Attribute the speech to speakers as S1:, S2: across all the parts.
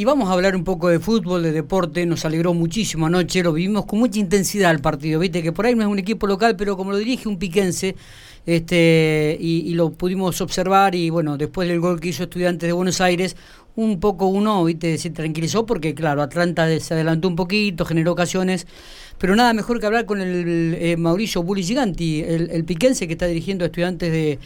S1: Y vamos a hablar un poco de fútbol, de deporte. Nos alegró muchísimo anoche, lo vivimos con mucha intensidad el partido. Viste que por ahí no es un equipo local, pero como lo dirige un piquense, este, y, lo pudimos observar. Y bueno, después del gol que hizo Estudiantes de Buenos Aires, un poco uno, viste, se tranquilizó porque, claro, Atlanta se adelantó un poquito, generó ocasiones. Pero nada mejor que hablar con el eh, Mauricio Bulli Giganti, el, el piquense que está dirigiendo a Estudiantes de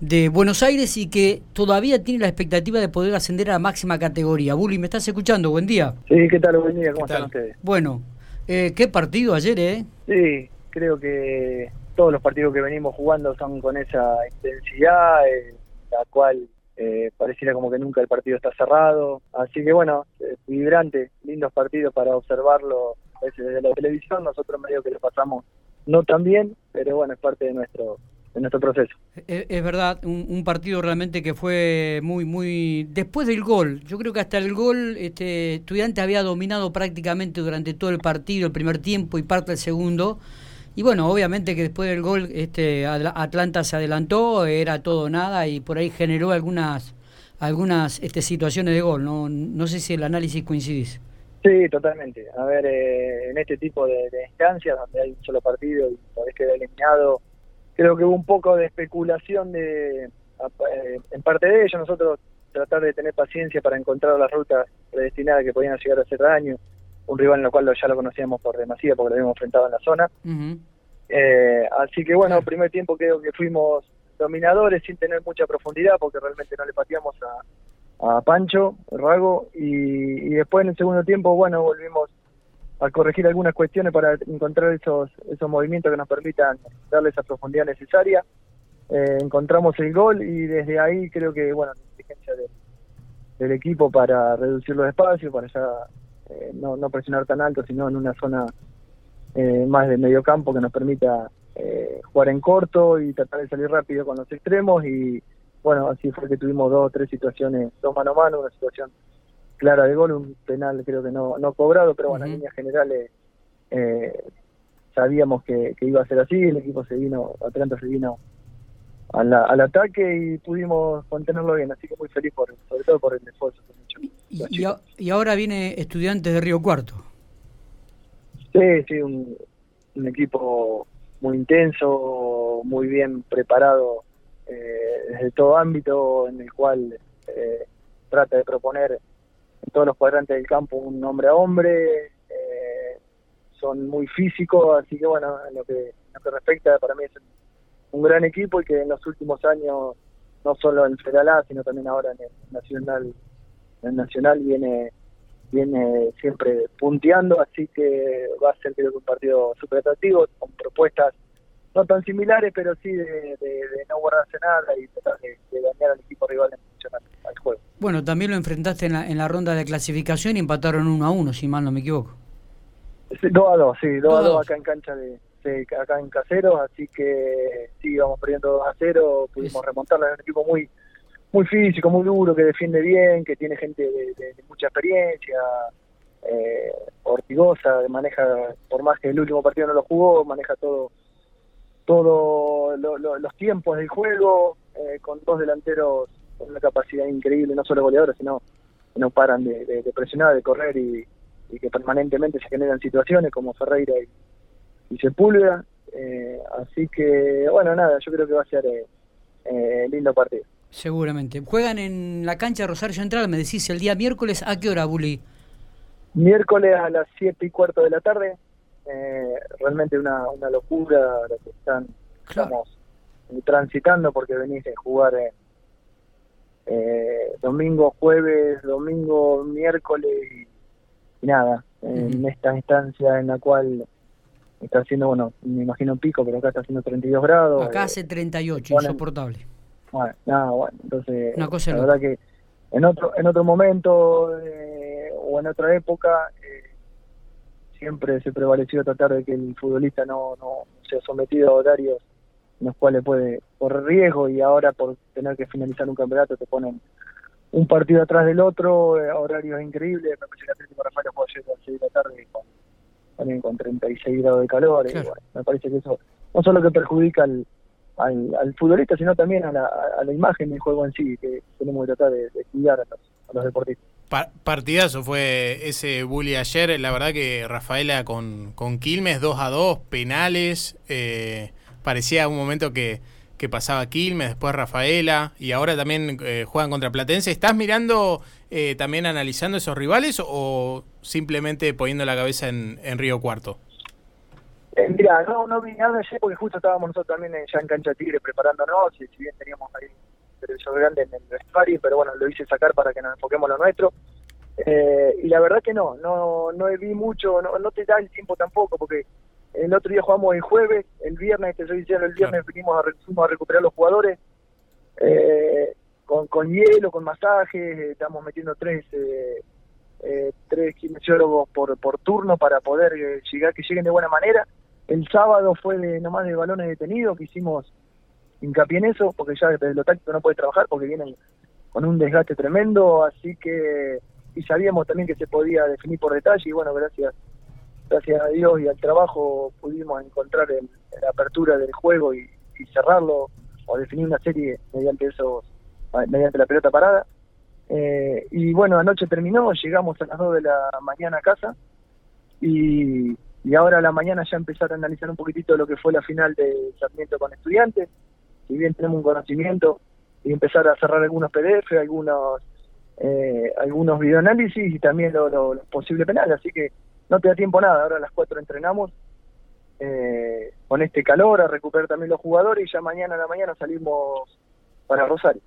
S1: de Buenos Aires y que todavía tiene la expectativa de poder ascender a la máxima categoría. Bully, ¿me estás escuchando? Buen día.
S2: Sí, ¿qué tal? Buen día, ¿cómo están ustedes?
S1: Bueno, eh, ¿qué partido ayer, eh?
S2: Sí, creo que todos los partidos que venimos jugando son con esa intensidad, eh, la cual eh, pareciera como que nunca el partido está cerrado. Así que bueno, eh, vibrante, lindos partidos para observarlo desde la televisión. Nosotros medio que lo pasamos no tan bien, pero bueno, es parte de nuestro en nuestro proceso.
S1: Es, verdad, un, partido realmente que fue muy, muy... Después del gol, yo creo que hasta el gol este Estudiante había dominado prácticamente durante todo el partido, el primer tiempo y parte del segundo. Y bueno, obviamente que después del gol este Atlanta se adelantó, era todo nada y por ahí generó algunas algunas este, situaciones de gol. No, no sé si el análisis coincidís.
S2: Sí, totalmente. A ver, eh, en este tipo de, instancias donde hay un solo partido y podés quedar eliminado creo que hubo un poco de especulación de eh, en parte de ello nosotros tratar de tener paciencia para encontrar las rutas predestinadas que podían llegar a hacer daño un rival en lo cual ya lo conocíamos por demasiado porque lo habíamos enfrentado en la zona. Eh, así que bueno primer tiempo creo que fuimos dominadores sin tener mucha profundidad porque realmente no le pateamos a, a Pancho Rago y, y después en el segundo tiempo bueno volvimos a corregir algunas cuestiones para encontrar esos, esos movimientos que nos permitan darle esa profundidad necesaria. Eh, encontramos el gol y desde ahí creo que, bueno, la inteligencia del equipo para reducir los espacios, para ya eh, no, no presionar tan alto, sino en una zona eh, más de medio campo que nos permita jugar en corto y tratar de salir rápido con los extremos y bueno, así fue que tuvimos dos o tres situaciones, dos mano a mano, una situación clara de gol, un penal creo que no, no cobrado, pero bueno, en líneas generales eh, sabíamos que, iba a ser así, el equipo se vino, Atlanta se vino al, al ataque y pudimos contenerlo bien, así que muy feliz por, sobre todo por el esfuerzo que
S1: Y, y, ahora viene Estudiantes de Río Cuarto.
S2: Sí, sí, un, un equipo muy intenso, muy bien preparado eh, desde todo ámbito en el cual eh, trata de proponer todos los cuadrantes del campo un hombre a hombre, eh, son muy físicos, así que bueno, en lo que, respecta para mí es un gran equipo y que en los últimos años, no solo en Federal sino también ahora en el Nacional, en el Nacional viene viene siempre punteando, así que va a ser creo que un partido súper atractivo, con propuestas no tan similares, pero sí de, no guardarse nada y tratar de, de dañar al equipo rival en función al, juego.
S1: Bueno, también lo enfrentaste en la, en la ronda de clasificación y empataron 1 a 1, si mal no me equivoco.
S2: 2 a 2, sí, 2 a 2 acá en cancha de, acá en Caseros, así que sí, vamos perdiendo 2 a 0, pudimos remontarla, es un equipo muy muy físico, muy duro, que defiende bien, que tiene gente de, mucha experiencia, eh, ortigosa, maneja, por más que el último partido no lo jugó, maneja todo todos los tiempos del juego, eh, con dos delanteros con una capacidad increíble, no solo goleadores, sino que no paran de, presionar, de correr y, que permanentemente se generan situaciones como Ferreira y, Sepúlveda. Eh, así que, bueno, nada, yo creo que va a ser eh, eh, lindo partido.
S1: Seguramente. Juegan en la cancha Rosario Central, me decís, el día miércoles, ¿a qué hora, Bully?
S2: Miércoles a las siete y cuarto de la tarde eh, realmente una, una locura lo que están estamos transitando porque venís a jugar eh, domingo, jueves, domingo, miércoles y, nada, en esta instancia en la cual está haciendo, bueno, me imagino pico, pero acá está haciendo 32 grados.
S1: Acá hace 38, insoportable.
S2: Bueno, nada, bueno, entonces la verdad que en otro en otro momento eh, o en otra época eh, siempre se prevaleció tratar de que el futbolista no, no sea sometido a horarios en los cuales puede correr riesgo y ahora por tener que finalizar un campeonato te ponen un partido atrás del otro, eh, horarios increíbles, me parece que Atlético Rafael jugó ayer a las 6 de la tarde con, también con 36 grados de calor, y bueno, me parece que eso no solo que perjudica al, al, futbolista, sino también a la, a la imagen del juego en sí, que tenemos que tratar de, cuidar a los deportistas.
S3: partidazo fue ese bully ayer. La verdad que Rafaela con, con Quilmes 2 a 2, penales. Eh, parecía un momento que, que, pasaba Quilmes, después Rafaela y ahora también eh, juegan contra Platense. ¿Estás mirando, eh, también analizando esos rivales o simplemente poniendo la cabeza en, en Río Cuarto?
S2: mira, no, no vi nada ayer porque justo estábamos nosotros también ya en Cancha Tigre preparándonos y si bien teníamos ahí televisor grande en el vestuario, pero bueno, lo hice sacar para que nos enfoquemos lo nuestro. Eh, y la verdad que no, no no vi mucho, no, no te da el tiempo tampoco, porque el otro día jugamos el jueves, el viernes, te estoy diciendo, el viernes vinimos a, fuimos a recuperar los jugadores eh, con, con hielo, con masajes, estamos metiendo tres eh, eh, tres kinesiólogos por, por turno para poder llegar, que lleguen de buena manera. El sábado fue de nomás de balones detenidos, que hicimos hincapié en eso, porque ya desde lo táctico no puede trabajar porque vienen con un desgaste tremendo, así que y sabíamos también que se podía definir por detalle y bueno, gracias gracias a Dios y al trabajo pudimos encontrar la apertura del juego y, cerrarlo o definir una serie mediante esos mediante la pelota parada. Eh, y bueno, anoche terminó, llegamos a las 2 de la mañana a casa y, y ahora a la mañana ya empezar a analizar un poquitito lo que fue la final de Sarmiento con estudiantes si bien tenemos un conocimiento, y empezar a cerrar algunos PDF, algunos eh, algunos videoanálisis y también los lo, posibles penales. Así que no te da tiempo nada. Ahora a las 4 entrenamos eh, con este calor, a recuperar también los jugadores y ya mañana a la mañana salimos para Rosario.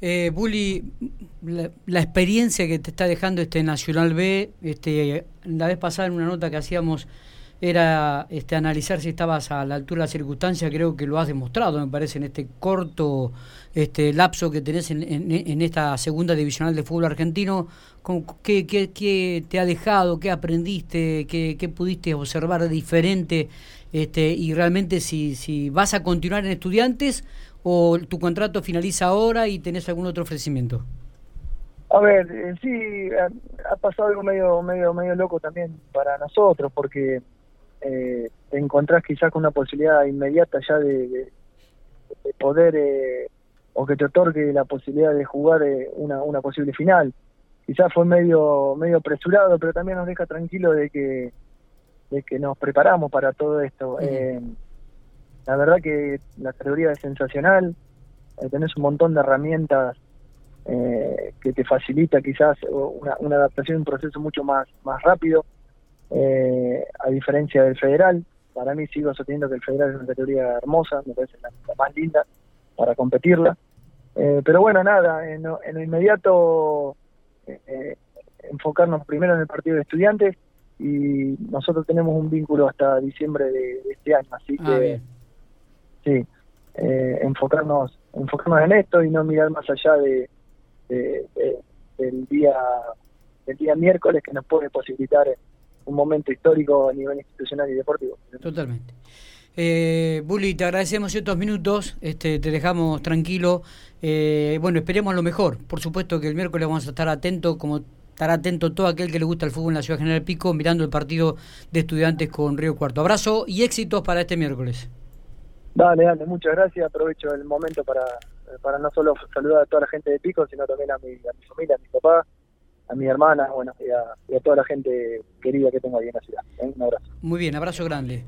S1: Eh, Bully, la, experiencia que te está dejando este Nacional B, este, la vez pasada en una nota que hacíamos era este, analizar si estabas a la altura de la circunstancia, creo que lo has demostrado, me parece, en este corto este lapso que tenés en, en, esta segunda divisional de fútbol argentino. ¿Qué, qué, qué te ha dejado? ¿Qué aprendiste? ¿Qué, qué pudiste observar diferente? Este, y realmente si, si vas a continuar en estudiantes o tu contrato finaliza ahora y tenés algún otro ofrecimiento.
S2: A ver, eh, sí, ha, ha pasado algo medio, medio, medio loco también para nosotros, porque eh, te encontrás quizás con una posibilidad inmediata ya de, poder eh, o que te otorgue la posibilidad de jugar eh, una, una posible final. Quizás fue medio medio apresurado, pero también nos deja tranquilo de que de que nos preparamos para todo esto. Eh, la verdad que la categoría es sensacional, tenés un montón de herramientas que te facilita quizás una, una adaptación, un proceso mucho más más rápido eh, a diferencia del federal. Para mí sigo sosteniendo que el federal es una categoría hermosa, me parece la, más linda para competirla. Eh, pero bueno, nada, en, en lo inmediato eh, enfocarnos primero en el partido de estudiantes y nosotros tenemos un vínculo hasta diciembre de, este año, así ah, que sí, enfocarnos enfocarnos en esto y no mirar más allá de, del día del día miércoles que nos puede posibilitar un momento histórico a nivel institucional y deportivo.
S1: Totalmente. Eh, Bully, te agradecemos estos minutos, este, te dejamos tranquilo. Eh, bueno, esperemos lo mejor. Por supuesto que el miércoles vamos a estar atentos, como estará atento todo aquel que le gusta el fútbol en la Ciudad General Pico, mirando el partido de estudiantes con Río Cuarto. Abrazo y éxitos para este miércoles.
S2: Dale, dale, muchas gracias. Aprovecho el momento para, para no solo saludar a toda la gente de Pico, sino también a mi, a mi familia, a mi papá, a mi hermana, bueno, y a, toda la gente querida que tengo ahí en la ciudad. ¿eh? Un abrazo.
S1: Muy bien, abrazo grande.